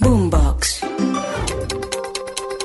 Boombox.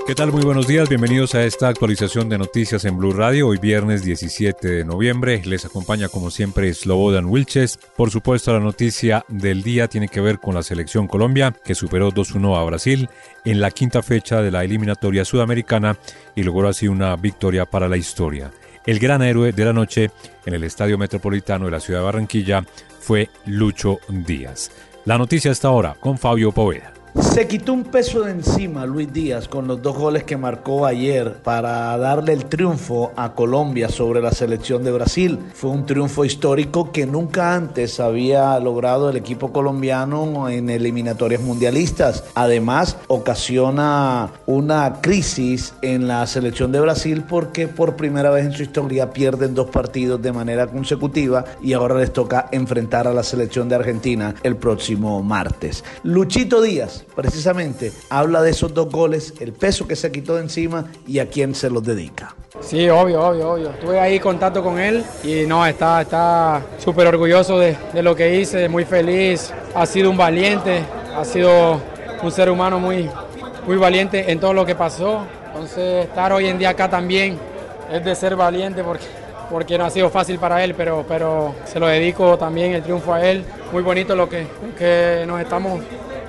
¿Qué tal? Muy buenos días, bienvenidos a esta actualización de noticias en Blue Radio. Hoy viernes 17 de noviembre les acompaña como siempre Slobodan Wilches. Por supuesto la noticia del día tiene que ver con la selección Colombia que superó 2-1 a Brasil en la quinta fecha de la eliminatoria sudamericana y logró así una victoria para la historia. El gran héroe de la noche en el Estadio Metropolitano de la ciudad de Barranquilla fue Lucho Díaz. La noticia está ahora con Fabio Poveda. Se quitó un peso de encima Luis Díaz con los dos goles que marcó ayer para darle el triunfo a Colombia sobre la selección de Brasil. Fue un triunfo histórico que nunca antes había logrado el equipo colombiano en eliminatorias mundialistas. Además, ocasiona una crisis en la selección de Brasil porque por primera vez en su historia pierden dos partidos de manera consecutiva y ahora les toca enfrentar a la selección de Argentina el próximo martes. Luchito Díaz precisamente habla de esos dos goles, el peso que se quitó de encima y a quién se los dedica. Sí, obvio, obvio, obvio. Estuve ahí en contacto con él y no, está está súper orgulloso de, de, lo que hice, muy feliz. Ha sido un valiente, ha sido un ser humano muy, muy valiente en todo lo que pasó. Entonces, estar hoy en día acá también es de ser valiente porque, porque no ha sido fácil para él, pero, pero se lo dedico también el triunfo a él. Muy bonito lo que, que nos estamos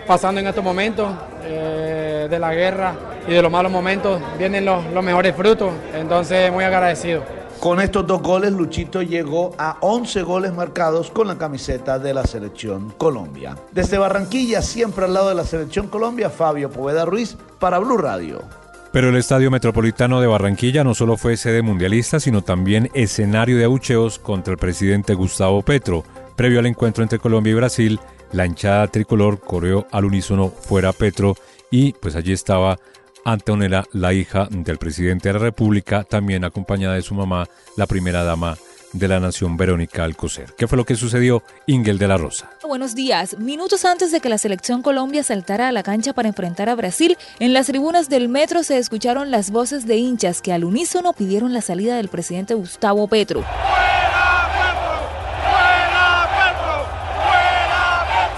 pasando en estos momentos eh, de la guerra y de los malos momentos vienen los, los mejores frutos, entonces muy agradecido. Con estos dos goles, Luchito llegó a 11 goles marcados con la camiseta de la selección Colombia. Desde Barranquilla, siempre al lado de la selección Colombia, Fabio Poveda Ruiz para Blue Radio. Pero el Estadio Metropolitano de Barranquilla no solo fue sede mundialista, sino también escenario de abucheos contra el presidente Gustavo Petro. Previo al encuentro entre Colombia y Brasil, la hinchada tricolor corrió al unísono fuera Petro y pues allí estaba Antonella, la hija del presidente de la República, también acompañada de su mamá, la primera dama de la nación Verónica Alcocer. ¿Qué fue lo que sucedió? Ingel de la Rosa. Buenos días. Minutos antes de que la selección Colombia saltara a la cancha para enfrentar a Brasil, en las tribunas del metro se escucharon las voces de hinchas que al unísono pidieron la salida del presidente Gustavo Petro.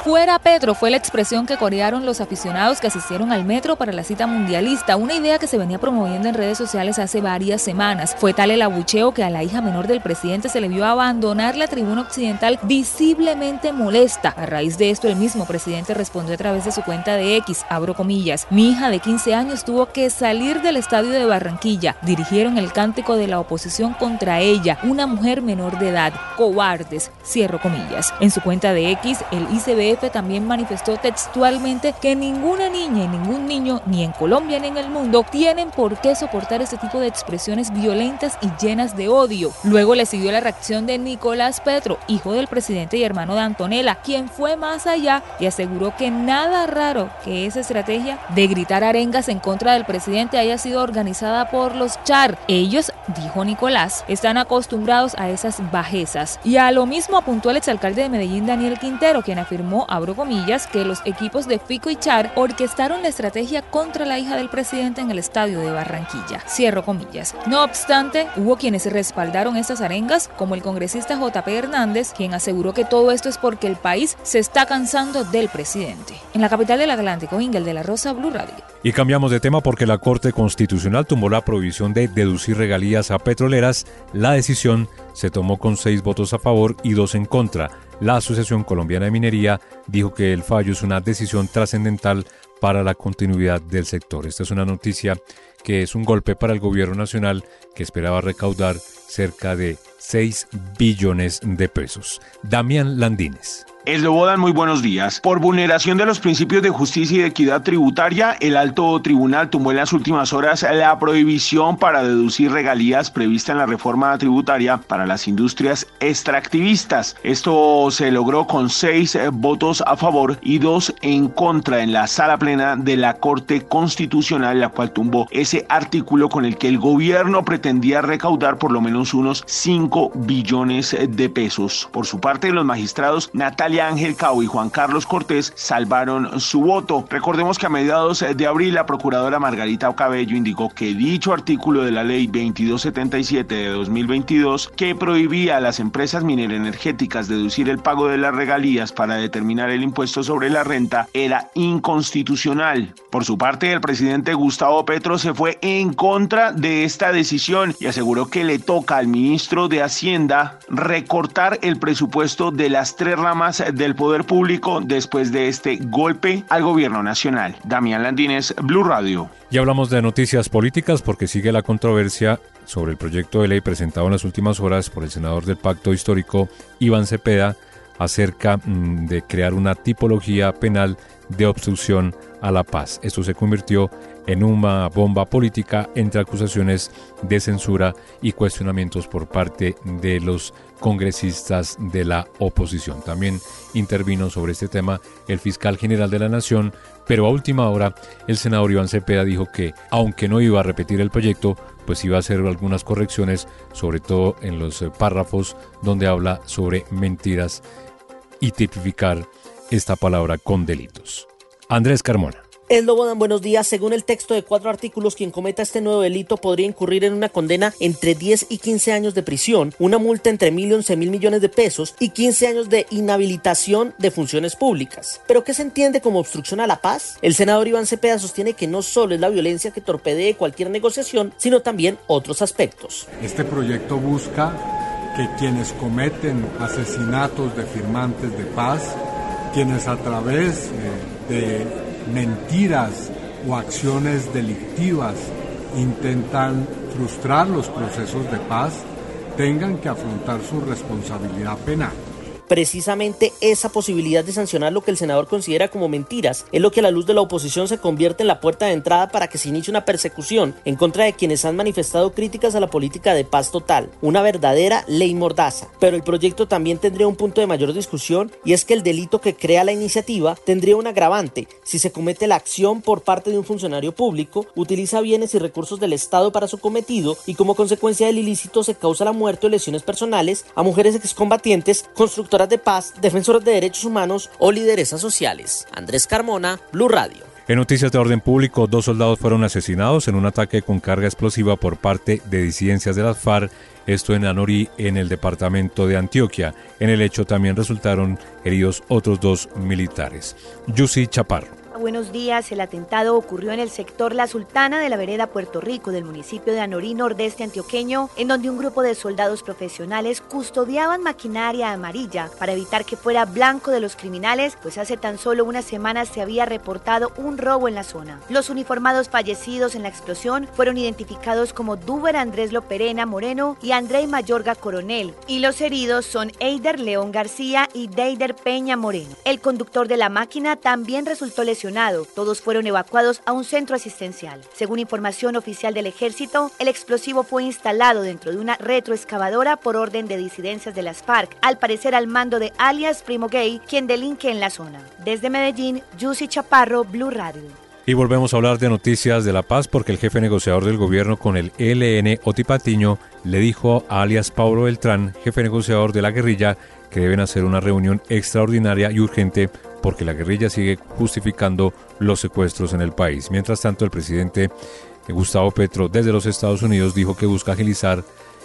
Fuera Petro fue la expresión que corearon los aficionados que asistieron al metro para la cita mundialista, una idea que se venía promoviendo en redes sociales hace varias semanas. Fue tal el abucheo que a la hija menor del presidente se le vio abandonar la tribuna occidental visiblemente molesta. A raíz de esto, el mismo presidente respondió a través de su cuenta de X, abro comillas, mi hija de 15 años tuvo que salir del estadio de Barranquilla. Dirigieron el cántico de la oposición contra ella, una mujer menor de edad, cobardes, cierro comillas. En su cuenta de X, el ICBF también manifestó textualmente que ninguna niña y ningún niño, ni en Colombia ni en el mundo, tienen por qué soportar este tipo de expresiones violentas y llenas de odio. Luego le siguió la reacción de Nicolás Petro, hijo del presidente y hermano de Antonella, quien fue más allá y aseguró que nada raro que esa estrategia de gritar arengas en contra del presidente haya sido organizada por los Char. Ellos, dijo Nicolás, están acostumbrados a esas bajezas. Y a lo mismo apuntó el exalcalde de Medellín, Daniel Quintero, quien afirmó abro comillas, que los equipos de Fico y Char orquestaron la estrategia contra la hija del presidente en el estadio de Barranquilla. Cierro comillas. No obstante, hubo quienes respaldaron estas arengas, como el congresista JP Hernández, quien aseguró que todo esto es porque el país se está cansando del presidente. En la capital del Atlántico, Ingel de la Rosa, Blue Radio. Y cambiamos de tema porque la Corte Constitucional tumbó la prohibición de deducir regalías a petroleras. La decisión se tomó con seis votos a favor y dos en contra. La Asociación Colombiana de Minería dijo que el fallo es una decisión trascendental para la continuidad del sector. Esta es una noticia que es un golpe para el gobierno nacional que esperaba recaudar cerca de 6 billones de pesos. Damián Landines. Eslobodan, muy buenos días. Por vulneración de los principios de justicia y de equidad tributaria, el alto tribunal tumbó en las últimas horas la prohibición para deducir regalías prevista en la reforma tributaria para las industrias extractivistas. Esto se logró con seis votos a favor y dos en contra en la sala plena de la Corte Constitucional, la cual tumbó ese artículo con el que el gobierno pretendía recaudar por lo menos unos 5 billones de pesos. Por su parte, los magistrados Natalia Ángel Cao y Juan Carlos Cortés salvaron su voto. Recordemos que a mediados de abril la procuradora Margarita Ocabello indicó que dicho artículo de la ley 2277 de 2022 que prohibía a las empresas mineroenergéticas deducir el pago de las regalías para determinar el impuesto sobre la renta era inconstitucional. Por su parte, el presidente Gustavo Petro se fue en contra de esta decisión y aseguró que le toca al ministro de Hacienda recortar el presupuesto de las tres ramas del poder público después de este golpe al gobierno nacional. Damián Landines, Blue Radio. Y hablamos de noticias políticas porque sigue la controversia sobre el proyecto de ley presentado en las últimas horas por el senador del Pacto Histórico, Iván Cepeda, acerca mm, de crear una tipología penal de obstrucción a la paz. Esto se convirtió en una bomba política entre acusaciones de censura y cuestionamientos por parte de los congresistas de la oposición. También intervino sobre este tema el fiscal general de la Nación, pero a última hora el senador Iván Cepeda dijo que, aunque no iba a repetir el proyecto, pues iba a hacer algunas correcciones, sobre todo en los párrafos donde habla sobre mentiras y tipificar esta palabra con delitos. Andrés Carmona. Eslobodan, buenos días. Según el texto de cuatro artículos, quien cometa este nuevo delito podría incurrir en una condena entre 10 y 15 años de prisión, una multa entre mil y once mil millones de pesos y 15 años de inhabilitación de funciones públicas. ¿Pero qué se entiende como obstrucción a la paz? El senador Iván Cepeda sostiene que no solo es la violencia que torpedee cualquier negociación, sino también otros aspectos. Este proyecto busca que quienes cometen asesinatos de firmantes de paz, quienes a través eh, de mentiras o acciones delictivas intentan frustrar los procesos de paz, tengan que afrontar su responsabilidad penal. Precisamente esa posibilidad de sancionar lo que el senador considera como mentiras es lo que a la luz de la oposición se convierte en la puerta de entrada para que se inicie una persecución en contra de quienes han manifestado críticas a la política de paz total, una verdadera ley mordaza. Pero el proyecto también tendría un punto de mayor discusión y es que el delito que crea la iniciativa tendría un agravante si se comete la acción por parte de un funcionario público, utiliza bienes y recursos del Estado para su cometido y como consecuencia del ilícito se causa la muerte o lesiones personales a mujeres excombatientes, de paz, defensoras de derechos humanos o lideresas sociales. Andrés Carmona, Blue Radio. En noticias de orden público, dos soldados fueron asesinados en un ataque con carga explosiva por parte de disidencias de las FARC, esto en Anorí, en el departamento de Antioquia. En el hecho también resultaron heridos otros dos militares. Yusi Chaparro. Buenos días. El atentado ocurrió en el sector La Sultana de la vereda Puerto Rico del municipio de Anorí, nordeste antioqueño, en donde un grupo de soldados profesionales custodiaban maquinaria amarilla para evitar que fuera blanco de los criminales, pues hace tan solo unas semanas se había reportado un robo en la zona. Los uniformados fallecidos en la explosión fueron identificados como Duber Andrés Loperena Moreno y André Mayorga Coronel, y los heridos son Eider León García y Deider Peña Moreno. El conductor de la máquina también resultó lesionado todos fueron evacuados a un centro asistencial. Según información oficial del ejército, el explosivo fue instalado dentro de una retroexcavadora por orden de disidencias de las FARC, al parecer al mando de alias Primo Gay, quien delinque en la zona. Desde Medellín, Yusi Chaparro, Blue Radio. Y volvemos a hablar de noticias de la paz porque el jefe negociador del gobierno con el ELN, Oti Patiño, le dijo a alias Pablo Beltrán, jefe negociador de la guerrilla, que deben hacer una reunión extraordinaria y urgente porque la guerrilla sigue justificando los secuestros en el país. Mientras tanto, el presidente Gustavo Petro desde los Estados Unidos dijo que busca agilizar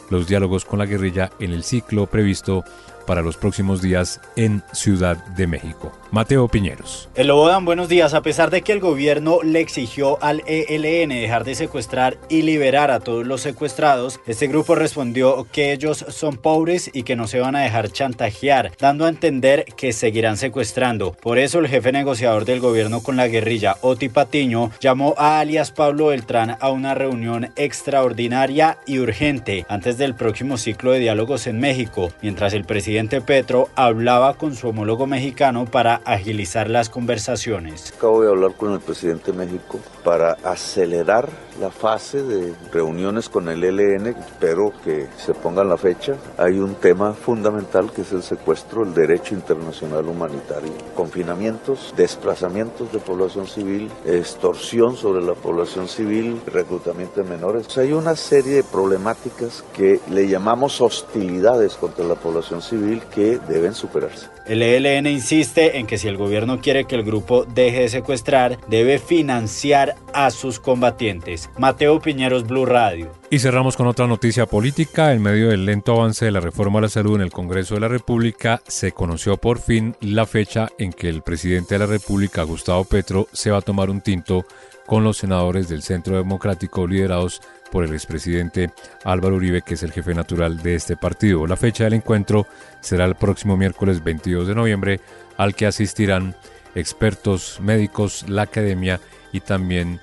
los diálogos con la guerrilla en el ciclo previsto para los próximos días en Ciudad de México. Mateo Piñeros. El Lobodan, buenos días. A pesar de que el gobierno le exigió al ELN dejar de secuestrar y liberar a todos los secuestrados, este grupo respondió que ellos son pobres y que no se van a dejar chantajear, dando a entender que seguirán secuestrando. Por eso el jefe negociador del gobierno con la guerrilla, Oti Patiño, llamó a alias Pablo Beltrán a una reunión extraordinaria y urgente antes del próximo ciclo de diálogos en México, mientras el presidente presidente Petro hablaba con su homólogo mexicano para agilizar las conversaciones. Acabo de hablar con el presidente de México para acelerar la fase de reuniones con el ELN. Espero que se ponga la fecha. Hay un tema fundamental que es el secuestro, el derecho internacional humanitario, confinamientos, desplazamientos de población civil, extorsión sobre la población civil, reclutamiento de menores. hay una serie de problemáticas que le llamamos hostilidades contra la población civil que deben superarse. El ELN insiste en que si el gobierno quiere que el grupo deje de secuestrar, debe financiar a sus combatientes. Mateo Piñeros, Blue Radio. Y cerramos con otra noticia política. En medio del lento avance de la reforma a la salud en el Congreso de la República, se conoció por fin la fecha en que el presidente de la República, Gustavo Petro, se va a tomar un tinto con los senadores del Centro Democrático liderados por el expresidente Álvaro Uribe, que es el jefe natural de este partido. La fecha del encuentro será el próximo miércoles 22 de noviembre, al que asistirán expertos médicos, la academia y también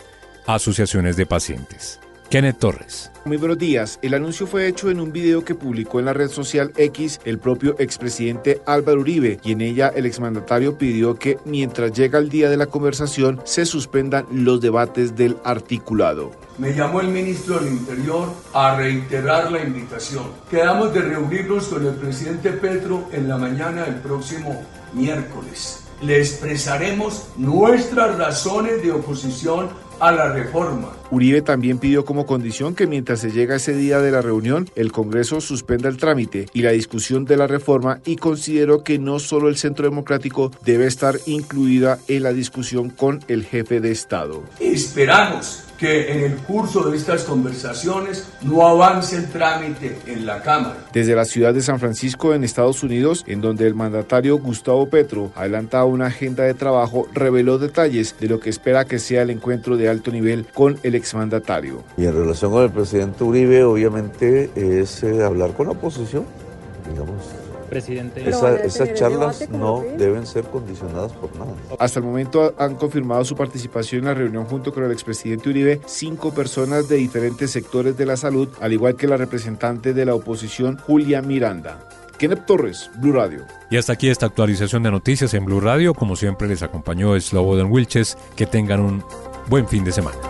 asociaciones de pacientes. Kenneth Torres. Muy buenos días. El anuncio fue hecho en un video que publicó en la red social X el propio expresidente Álvaro Uribe y en ella el exmandatario pidió que mientras llega el día de la conversación se suspendan los debates del articulado. Me llamó el ministro del Interior a reiterar la invitación. Quedamos de reunirnos con el presidente Petro en la mañana del próximo miércoles. Le expresaremos nuestras razones de oposición a la reforma. Uribe también pidió como condición que mientras se llega ese día de la reunión, el Congreso suspenda el trámite y la discusión de la reforma y consideró que no solo el Centro Democrático debe estar incluida en la discusión con el jefe de Estado. Esperamos que en el curso de estas conversaciones no avance el trámite en la Cámara. Desde la ciudad de San Francisco, en Estados Unidos, en donde el mandatario Gustavo Petro adelantaba una agenda de trabajo, reveló detalles de lo que espera que sea el encuentro de alto nivel con el exmandatario. Y en relación con el presidente Uribe, obviamente es eh, hablar con la oposición, digamos, presidente. esas charlas no deben ser condicionadas por nada. Hasta el momento han confirmado su participación en la reunión junto con el expresidente Uribe cinco personas de diferentes sectores de la salud, al igual que la representante de la oposición Julia Miranda. Kenneth Torres, Blue Radio. Y hasta aquí esta actualización de noticias en Blue Radio. Como siempre les acompañó Slobodan Wilches. Que tengan un buen fin de semana.